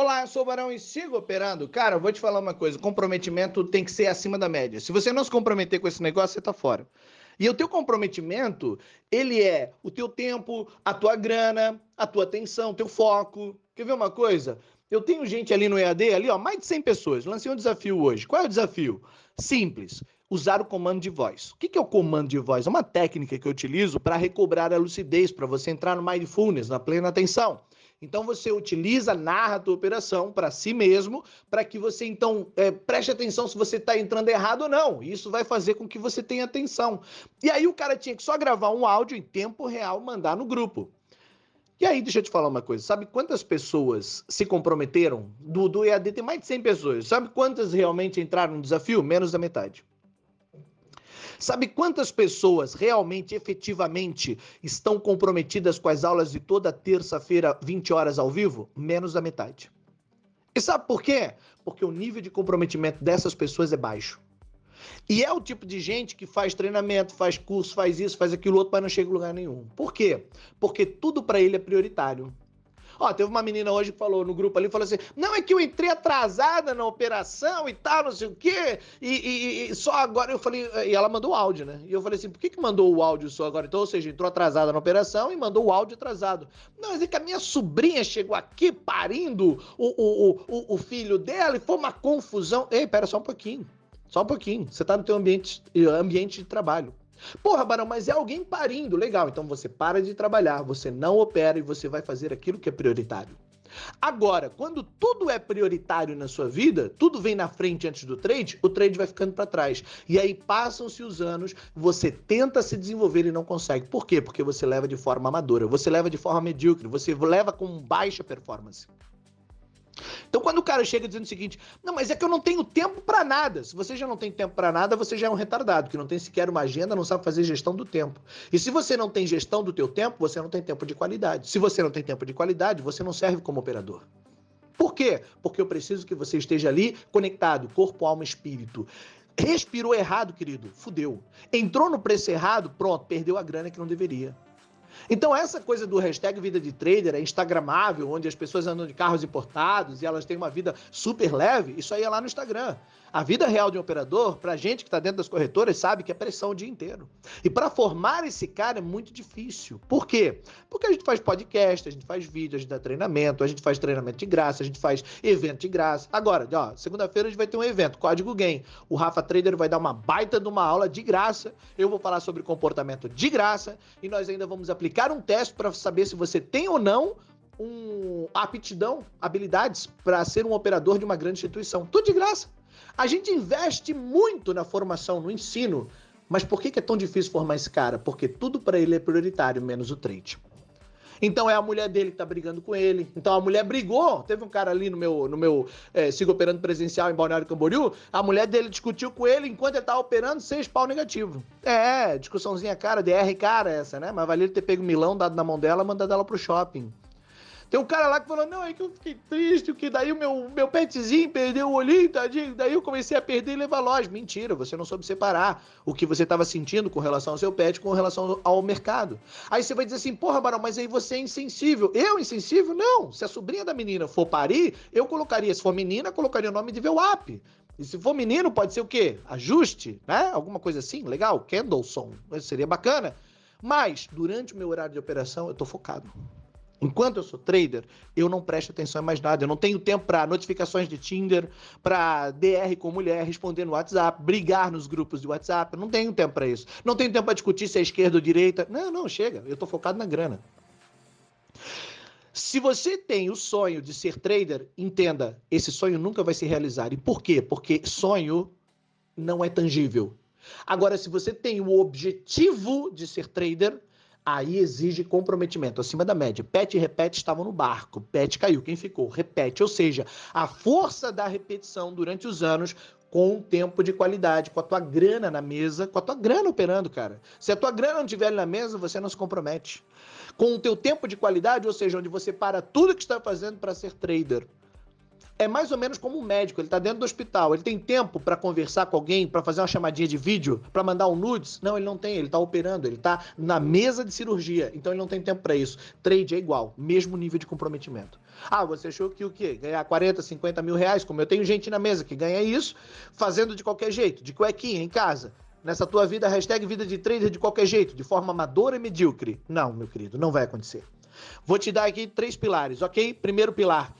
Olá, eu sou o Barão e sigo operando. Cara, eu vou te falar uma coisa: comprometimento tem que ser acima da média. Se você não se comprometer com esse negócio, você tá fora. E o teu comprometimento, ele é o teu tempo, a tua grana, a tua atenção, teu foco. Quer ver uma coisa? Eu tenho gente ali no EAD, ali, ó, mais de 100 pessoas. Lancei um desafio hoje. Qual é o desafio? Simples. Usar o comando de voz. O que é o comando de voz? É uma técnica que eu utilizo para recobrar a lucidez, para você entrar no mindfulness, na plena atenção. Então você utiliza, narra a tua operação para si mesmo, para que você então é, preste atenção se você está entrando errado ou não. Isso vai fazer com que você tenha atenção. E aí o cara tinha que só gravar um áudio em tempo real, mandar no grupo. E aí, deixa eu te falar uma coisa. Sabe quantas pessoas se comprometeram? Do, do EAD tem mais de 100 pessoas. Sabe quantas realmente entraram no desafio? Menos da metade. Sabe quantas pessoas realmente, efetivamente, estão comprometidas com as aulas de toda terça-feira, 20 horas ao vivo? Menos da metade. E sabe por quê? Porque o nível de comprometimento dessas pessoas é baixo. E é o tipo de gente que faz treinamento, faz curso, faz isso, faz aquilo outro, mas não chega em lugar nenhum. Por quê? Porque tudo para ele é prioritário. Ó, teve uma menina hoje que falou no grupo ali, falou assim: não, é que eu entrei atrasada na operação e tal, não sei o quê, e, e, e só agora eu falei, e ela mandou o áudio, né? E eu falei assim: por que, que mandou o áudio só agora? Então, ou seja, entrou atrasada na operação e mandou o áudio atrasado. Não, mas é que a minha sobrinha chegou aqui parindo o, o, o, o filho dela e foi uma confusão. Ei, pera só um pouquinho. Só um pouquinho. Você tá no teu ambiente, ambiente de trabalho. Porra, Barão, mas é alguém parindo. Legal, então você para de trabalhar, você não opera e você vai fazer aquilo que é prioritário. Agora, quando tudo é prioritário na sua vida, tudo vem na frente antes do trade, o trade vai ficando para trás. E aí passam-se os anos, você tenta se desenvolver e não consegue. Por quê? Porque você leva de forma amadora, você leva de forma medíocre, você leva com baixa performance. Então, quando o cara chega dizendo o seguinte, não, mas é que eu não tenho tempo para nada. Se você já não tem tempo para nada, você já é um retardado, que não tem sequer uma agenda, não sabe fazer gestão do tempo. E se você não tem gestão do teu tempo, você não tem tempo de qualidade. Se você não tem tempo de qualidade, você não serve como operador. Por quê? Porque eu preciso que você esteja ali conectado, corpo, alma, espírito. Respirou errado, querido, fudeu. Entrou no preço errado, pronto, perdeu a grana que não deveria. Então, essa coisa do hashtag vida de trader é instagramável, onde as pessoas andam de carros importados e elas têm uma vida super leve, isso aí é lá no Instagram. A vida real de um operador, para gente que está dentro das corretoras, sabe que é pressão o dia inteiro. E para formar esse cara é muito difícil. Por quê? Porque a gente faz podcast, a gente faz vídeo, a gente dá treinamento, a gente faz treinamento de graça, a gente faz evento de graça. Agora, ó, segunda-feira a gente vai ter um evento, Código Game. O Rafa Trader vai dar uma baita de uma aula de graça. Eu vou falar sobre comportamento de graça e nós ainda vamos aplicar um teste para saber se você tem ou não um aptidão, habilidades para ser um operador de uma grande instituição. Tudo de graça. A gente investe muito na formação, no ensino, mas por que, é tão difícil formar esse cara? Porque tudo para ele é prioritário, menos o trade. Então é a mulher dele que tá brigando com ele. Então a mulher brigou. Teve um cara ali no meu, no meu é, sigo operando presencial em Balneário Camboriú. A mulher dele discutiu com ele enquanto ele tava operando seis pau negativo. É, discussãozinha cara, DR cara essa, né? Mas valia ter pego milão, dado na mão dela, mandado ela pro shopping. Tem um cara lá que falou, não, é que eu fiquei triste, que daí o meu, meu petzinho perdeu o olhinho, tadinho. Daí eu comecei a perder e levar loja. Mentira, você não soube separar o que você estava sentindo com relação ao seu pet com relação ao mercado. Aí você vai dizer assim, porra, Barão, mas aí você é insensível. Eu, insensível? Não. Se a sobrinha da menina for parir, eu colocaria, se for menina, colocaria o nome de VWAP. E se for menino, pode ser o quê? Ajuste, né? Alguma coisa assim, legal, Kendallson, seria bacana. Mas, durante o meu horário de operação, eu tô focado. Enquanto eu sou trader, eu não presto atenção em mais nada. Eu não tenho tempo para notificações de Tinder, para DR com mulher, responder no WhatsApp, brigar nos grupos de WhatsApp. Eu não tenho tempo para isso. Não tenho tempo para discutir se é esquerda ou direita. Não, não, chega. Eu estou focado na grana. Se você tem o sonho de ser trader, entenda, esse sonho nunca vai se realizar. E por quê? Porque sonho não é tangível. Agora, se você tem o objetivo de ser trader, Aí exige comprometimento acima da média. Pet e repete estavam no barco. Pet caiu. Quem ficou? Repete. Ou seja, a força da repetição durante os anos com um tempo de qualidade, com a tua grana na mesa, com a tua grana operando, cara. Se a tua grana não estiver na mesa, você não se compromete. Com o teu tempo de qualidade, ou seja, onde você para tudo que está fazendo para ser trader. É mais ou menos como um médico, ele está dentro do hospital, ele tem tempo para conversar com alguém, para fazer uma chamadinha de vídeo, para mandar um nudes? Não, ele não tem, ele está operando, ele está na mesa de cirurgia, então ele não tem tempo para isso. Trade é igual, mesmo nível de comprometimento. Ah, você achou que o quê? Ganhar 40, 50 mil reais, como eu tenho gente na mesa que ganha isso, fazendo de qualquer jeito, de cuequinha, em casa. Nessa tua vida, hashtag vida de trader de qualquer jeito, de forma amadora e medíocre. Não, meu querido, não vai acontecer. Vou te dar aqui três pilares, ok? Primeiro pilar,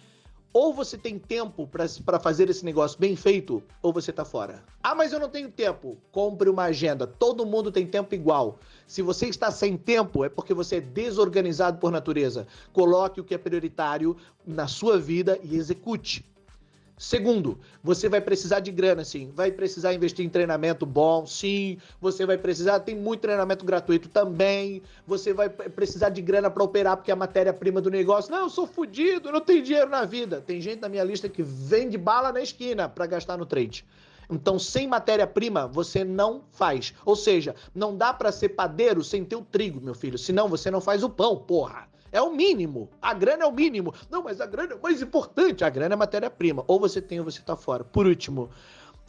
ou você tem tempo para fazer esse negócio bem feito, ou você tá fora. Ah, mas eu não tenho tempo. Compre uma agenda. Todo mundo tem tempo igual. Se você está sem tempo, é porque você é desorganizado por natureza. Coloque o que é prioritário na sua vida e execute. Segundo, você vai precisar de grana, sim. Vai precisar investir em treinamento bom, sim. Você vai precisar, tem muito treinamento gratuito também. Você vai precisar de grana para operar, porque é a matéria-prima do negócio. Não, eu sou fodido, não tenho dinheiro na vida. Tem gente na minha lista que vende bala na esquina para gastar no trade. Então, sem matéria-prima, você não faz. Ou seja, não dá para ser padeiro sem ter o trigo, meu filho. Senão você não faz o pão, porra. É o mínimo. A grana é o mínimo. Não, mas a grana é o mais importante. A grana é matéria-prima. Ou você tem ou você está fora. Por último,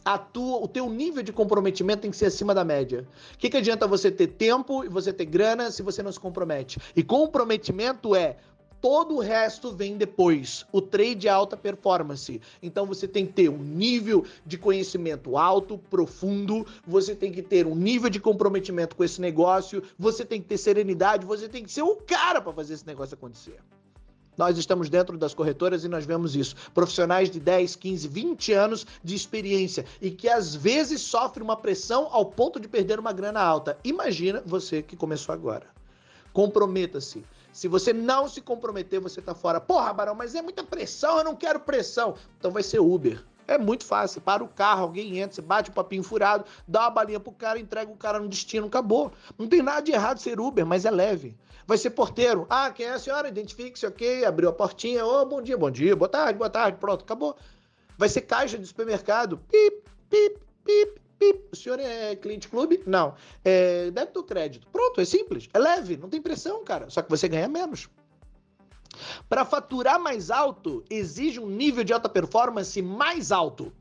a tua, o teu nível de comprometimento tem que ser acima da média. O que, que adianta você ter tempo e você ter grana se você não se compromete? E comprometimento é todo o resto vem depois. O trade é alta performance. Então você tem que ter um nível de conhecimento alto, profundo, você tem que ter um nível de comprometimento com esse negócio, você tem que ter serenidade, você tem que ser o cara para fazer esse negócio acontecer. Nós estamos dentro das corretoras e nós vemos isso. Profissionais de 10, 15, 20 anos de experiência e que às vezes sofrem uma pressão ao ponto de perder uma grana alta. Imagina você que começou agora. Comprometa-se. Se você não se comprometer, você tá fora. Porra, Barão, mas é muita pressão, eu não quero pressão. Então vai ser Uber. É muito fácil. Para o carro, alguém entra, você bate o papinho furado, dá uma balinha pro cara, entrega o cara no destino, acabou. Não tem nada de errado ser Uber, mas é leve. Vai ser porteiro. Ah, quem é a senhora? Identifique-se, ok. Abriu a portinha. Ô, oh, bom dia, bom dia, boa tarde, boa tarde. Pronto, acabou. Vai ser caixa de supermercado. Pip, pip, pip, o senhor é cliente clube? Não. É débito ou crédito? Pronto, é simples. É leve, não tem pressão, cara. Só que você ganha menos. Para faturar mais alto, exige um nível de alta performance mais alto.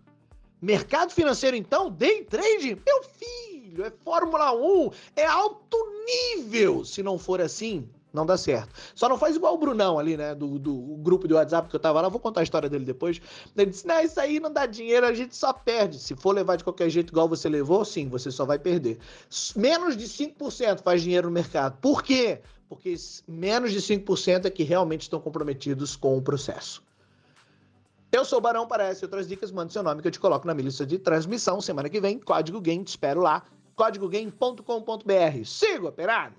Mercado financeiro, então, day trade, meu filho, é Fórmula 1, é alto nível. Se não for assim, não dá certo. Só não faz igual o Brunão ali, né? Do, do grupo de WhatsApp que eu tava lá. Vou contar a história dele depois. Ele disse: Não, isso aí não dá dinheiro, a gente só perde. Se for levar de qualquer jeito igual você levou, sim, você só vai perder. Menos de 5% faz dinheiro no mercado. Por quê? Porque menos de 5% é que realmente estão comprometidos com o processo. Eu sou o Barão, para essas e outras dicas, mande seu nome que eu te coloco na minha lista de transmissão. Semana que vem, Código Game, te espero lá. códigogame.com.br. Siga operado!